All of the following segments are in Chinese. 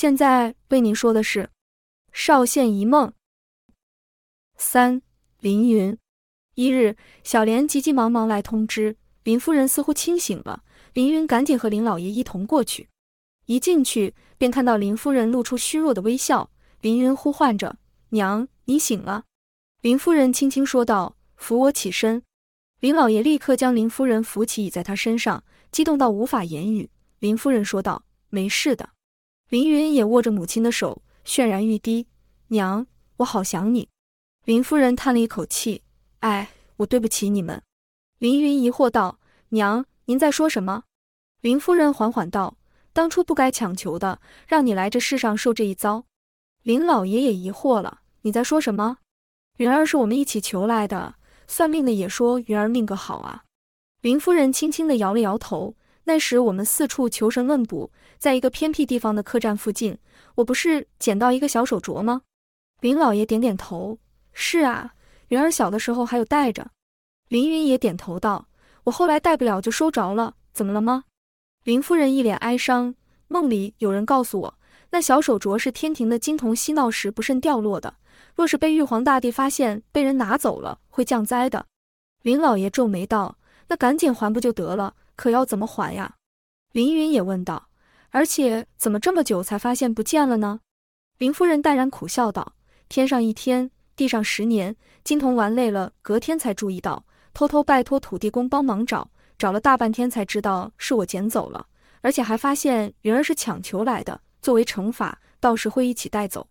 现在为您说的是《少县一梦》三。凌云，一日，小莲急急忙忙来通知林夫人似乎清醒了。凌云赶紧和林老爷一同过去。一进去，便看到林夫人露出虚弱的微笑。凌云呼唤着：“娘，你醒了。”林夫人轻轻说道：“扶我起身。”林老爷立刻将林夫人扶起，倚在她身上，激动到无法言语。林夫人说道：“没事的。”凌云也握着母亲的手，泫然欲滴：“娘，我好想你。”林夫人叹了一口气：“哎，我对不起你们。”凌云疑惑道：“娘，您在说什么？”林夫人缓缓道：“当初不该强求的，让你来这世上受这一遭。”林老爷也疑惑了：“你在说什么？云儿是我们一起求来的，算命的也说云儿命格好啊。”林夫人轻轻地摇了摇头：“那时我们四处求神问卜，在一个偏僻地方的客栈附近，我不是捡到一个小手镯吗？”林老爷点点头。是啊，云儿小的时候还有戴着。林云也点头道：“我后来戴不了就收着了，怎么了吗？”林夫人一脸哀伤。梦里有人告诉我，那小手镯是天庭的金童嬉闹时不慎掉落的，若是被玉皇大帝发现，被人拿走了，会降灾的。林老爷皱眉道：“那赶紧还不就得了？可要怎么还呀？”林云也问道：“而且怎么这么久才发现不见了呢？”林夫人淡然苦笑道：“天上一天。”地上十年，金童玩累了，隔天才注意到，偷偷拜托土地公帮忙找，找了大半天才知道是我捡走了，而且还发现云儿是抢求来的，作为惩罚，到时会一起带走。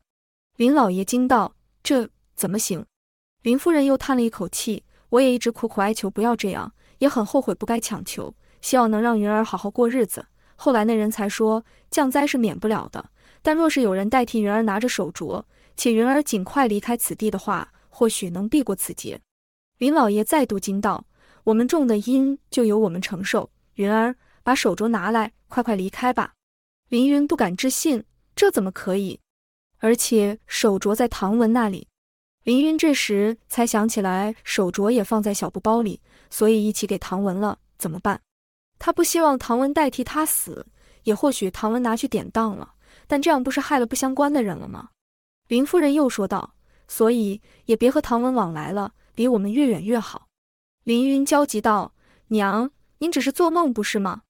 林老爷惊道：“这怎么行？”林夫人又叹了一口气：“我也一直苦苦哀求不要这样，也很后悔不该强求，希望能让云儿好好过日子。后来那人才说，降灾是免不了的，但若是有人代替云儿拿着手镯。”且云儿尽快离开此地的话，或许能避过此劫。林老爷再度惊道：“我们种的因就由我们承受。云儿，把手镯拿来，快快离开吧。”林云不敢置信：“这怎么可以？而且手镯在唐文那里。”林云这时才想起来，手镯也放在小布包里，所以一起给唐文了。怎么办？他不希望唐文代替他死，也或许唐文拿去典当了，但这样不是害了不相关的人了吗？林夫人又说道：“所以也别和唐文往来了，离我们越远越好。”林云焦急道：“娘，您只是做梦不是吗？”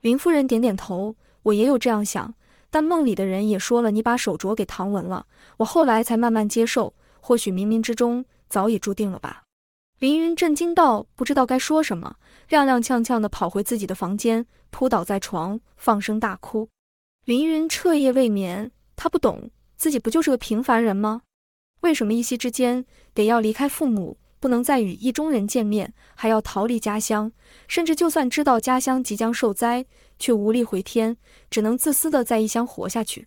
林夫人点点头：“我也有这样想，但梦里的人也说了，你把手镯给唐文了，我后来才慢慢接受。或许冥冥之中早已注定了吧。”林云震惊到：“不知道该说什么，踉踉跄跄地跑回自己的房间，扑倒在床，放声大哭。林云彻夜未眠，他不懂。自己不就是个平凡人吗？为什么一夕之间得要离开父母，不能再与意中人见面，还要逃离家乡？甚至就算知道家乡即将受灾，却无力回天，只能自私的在异乡活下去。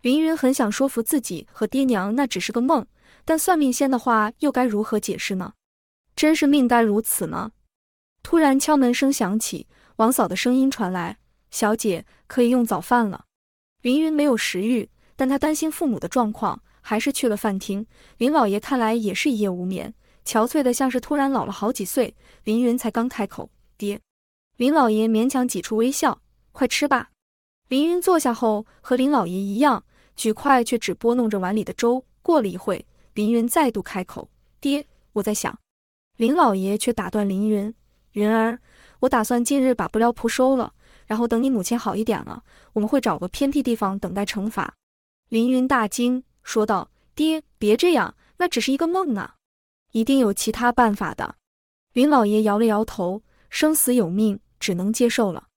凌云很想说服自己和爹娘那只是个梦，但算命仙的话又该如何解释呢？真是命该如此吗？突然敲门声响起，王嫂的声音传来：“小姐，可以用早饭了。”凌云没有食欲。但他担心父母的状况，还是去了饭厅。林老爷看来也是一夜无眠，憔悴的像是突然老了好几岁。林云才刚开口：“爹。”林老爷勉强挤出微笑：“快吃吧。”林云坐下后，和林老爷一样，举筷却只拨弄着碗里的粥。过了一会，林云再度开口：“爹，我在想。”林老爷却打断林云：“云儿，我打算近日把布料铺收了，然后等你母亲好一点了，我们会找个偏僻地方等待惩罚。”林云大惊，说道：“爹，别这样，那只是一个梦啊，一定有其他办法的。”林老爷摇了摇头：“生死有命，只能接受了。”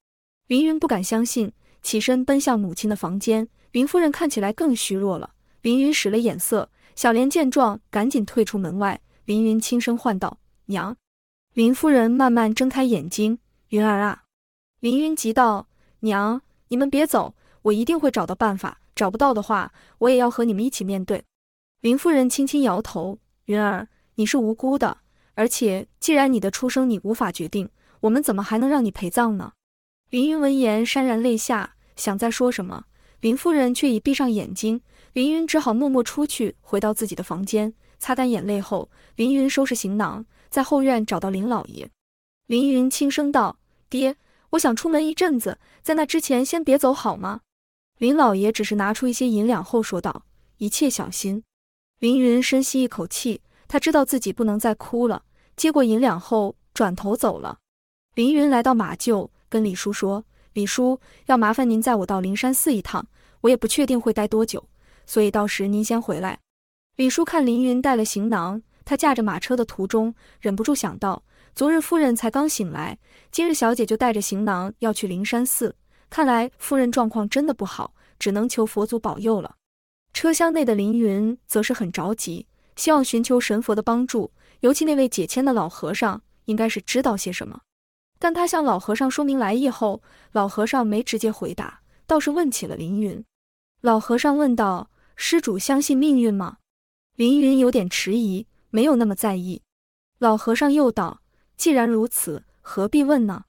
林云不敢相信，起身奔向母亲的房间。林夫人看起来更虚弱了。林云使了眼色，小莲见状，赶紧退出门外。林云轻声唤道：“娘。”林夫人慢慢睁开眼睛：“云儿啊！”凌云急道：“娘，你们别走，我一定会找到办法。”找不到的话，我也要和你们一起面对。林夫人轻轻摇头：“云儿，你是无辜的，而且既然你的出生你无法决定，我们怎么还能让你陪葬呢？”林云闻言潸然泪下，想再说什么，林夫人却已闭上眼睛。林云只好默默出去，回到自己的房间，擦干眼泪后，林云收拾行囊，在后院找到林老爷。林云轻声道：“爹，我想出门一阵子，在那之前先别走好吗？”林老爷只是拿出一些银两后说道：“一切小心。”凌云深吸一口气，他知道自己不能再哭了。接过银两后，转头走了。凌云来到马厩，跟李叔说：“李叔，要麻烦您载我到灵山寺一趟，我也不确定会待多久，所以到时您先回来。”李叔看凌云带了行囊，他驾着马车的途中，忍不住想到：昨日夫人才刚醒来，今日小姐就带着行囊要去灵山寺，看来夫人状况真的不好，只能求佛祖保佑了。车厢内的凌云则是很着急，希望寻求神佛的帮助，尤其那位解签的老和尚应该是知道些什么。但他向老和尚说明来意后，老和尚没直接回答，倒是问起了凌云。老和尚问道：“施主相信命运吗？”凌云有点迟疑，没有那么在意。老和尚又道：“既然如此，何必问呢？”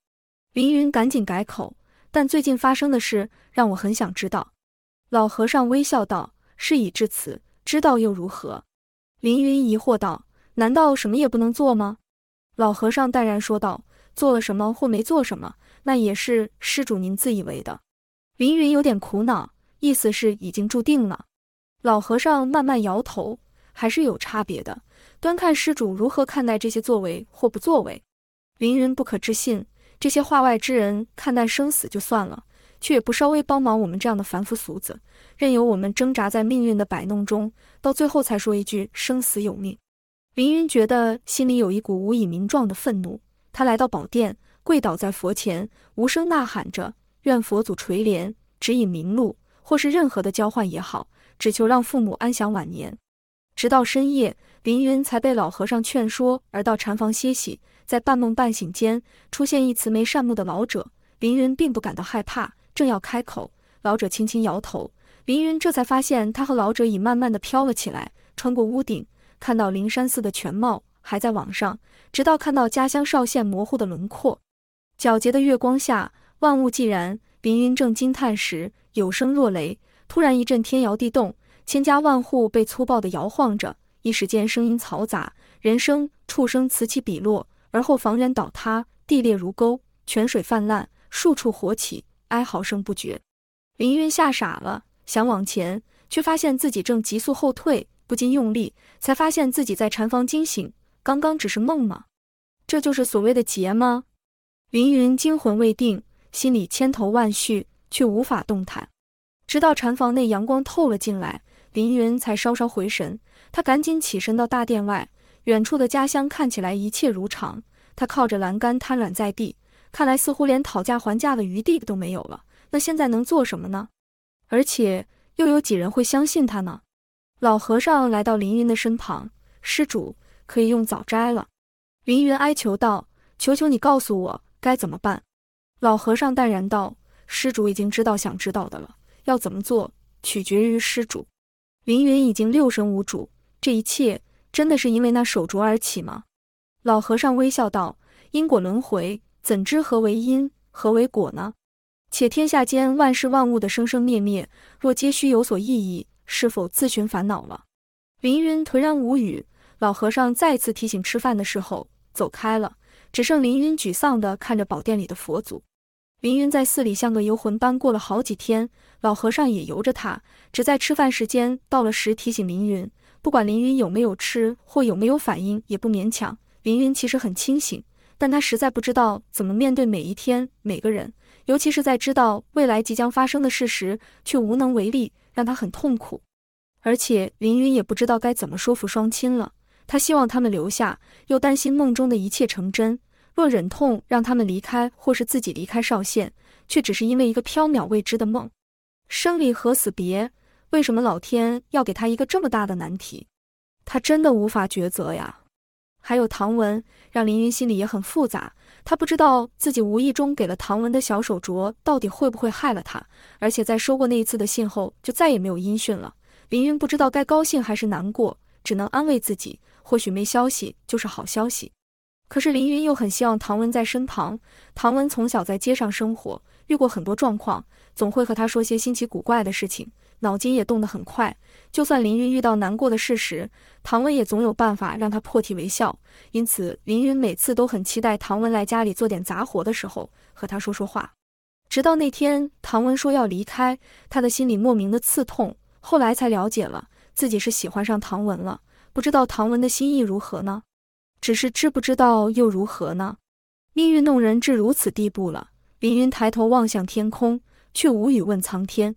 凌云赶紧改口：“但最近发生的事让我很想知道。”老和尚微笑道。事已至此，知道又如何？凌云疑惑道：“难道什么也不能做吗？”老和尚淡然说道：“做了什么或没做什么，那也是施主您自以为的。”凌云有点苦恼，意思是已经注定了。老和尚慢慢摇头：“还是有差别的，端看施主如何看待这些作为或不作为。”凌云不可置信：这些化外之人看待生死就算了。却也不稍微帮忙我们这样的凡夫俗子，任由我们挣扎在命运的摆弄中，到最后才说一句生死有命。凌云觉得心里有一股无以名状的愤怒，他来到宝殿，跪倒在佛前，无声呐喊着，愿佛祖垂怜，指引明路，或是任何的交换也好，只求让父母安享晚年。直到深夜，凌云才被老和尚劝说而到禅房歇息，在半梦半醒间，出现一慈眉善目的老者，凌云并不感到害怕。正要开口，老者轻轻摇头。凌云这才发现，他和老者已慢慢的飘了起来，穿过屋顶，看到灵山寺的全貌还在往上，直到看到家乡少县模糊的轮廓。皎洁的月光下，万物寂然。凌云正惊叹时，有声若雷，突然一阵天摇地动，千家万户被粗暴的摇晃着。一时间，声音嘈杂，人声、畜生此起彼落，而后房檐倒塌，地裂如沟，泉水泛滥，数处火起。哀嚎声不绝，凌云吓傻了，想往前，却发现自己正急速后退，不禁用力，才发现自己在禅房惊醒。刚刚只是梦吗？这就是所谓的劫吗？凌云惊魂未定，心里千头万绪，却无法动弹。直到禅房内阳光透了进来，凌云才稍稍回神。他赶紧起身到大殿外，远处的家乡看起来一切如常。他靠着栏杆瘫软在地。看来似乎连讨价还价的余地都没有了。那现在能做什么呢？而且又有几人会相信他呢？老和尚来到凌云的身旁，施主可以用早斋了。凌云哀求道：“求求你告诉我该怎么办。”老和尚淡然道：“施主已经知道想知道的了，要怎么做取决于施主。”凌云已经六神无主，这一切真的是因为那手镯而起吗？老和尚微笑道：“因果轮回。”怎知何为因，何为果呢？且天下间万事万物的生生灭灭，若皆须有所意义，是否自寻烦恼了？凌云颓然无语。老和尚再次提醒吃饭的时候，走开了，只剩凌云沮丧地看着宝殿里的佛祖。凌云在寺里像个游魂般过了好几天，老和尚也由着他，只在吃饭时间到了时提醒凌云。不管凌云有没有吃或有没有反应，也不勉强。凌云其实很清醒。但他实在不知道怎么面对每一天每个人，尤其是在知道未来即将发生的事时，却无能为力，让他很痛苦。而且凌云也不知道该怎么说服双亲了。他希望他们留下，又担心梦中的一切成真。若忍痛让他们离开，或是自己离开少县，却只是因为一个缥缈未知的梦。生离和死别，为什么老天要给他一个这么大的难题？他真的无法抉择呀。还有唐文，让凌云心里也很复杂。他不知道自己无意中给了唐文的小手镯，到底会不会害了他。而且在收过那一次的信后，就再也没有音讯了。凌云不知道该高兴还是难过，只能安慰自己，或许没消息就是好消息。可是林云又很希望唐文在身旁。唐文从小在街上生活，遇过很多状况，总会和他说些新奇古怪的事情，脑筋也动得很快。就算林云遇到难过的事时，唐文也总有办法让他破涕为笑。因此，林云每次都很期待唐文来家里做点杂活的时候和他说说话。直到那天唐文说要离开，他的心里莫名的刺痛。后来才了解了，自己是喜欢上唐文了。不知道唐文的心意如何呢？只是知不知道又如何呢？命运弄人至如此地步了。凌云抬头望向天空，却无语问苍天。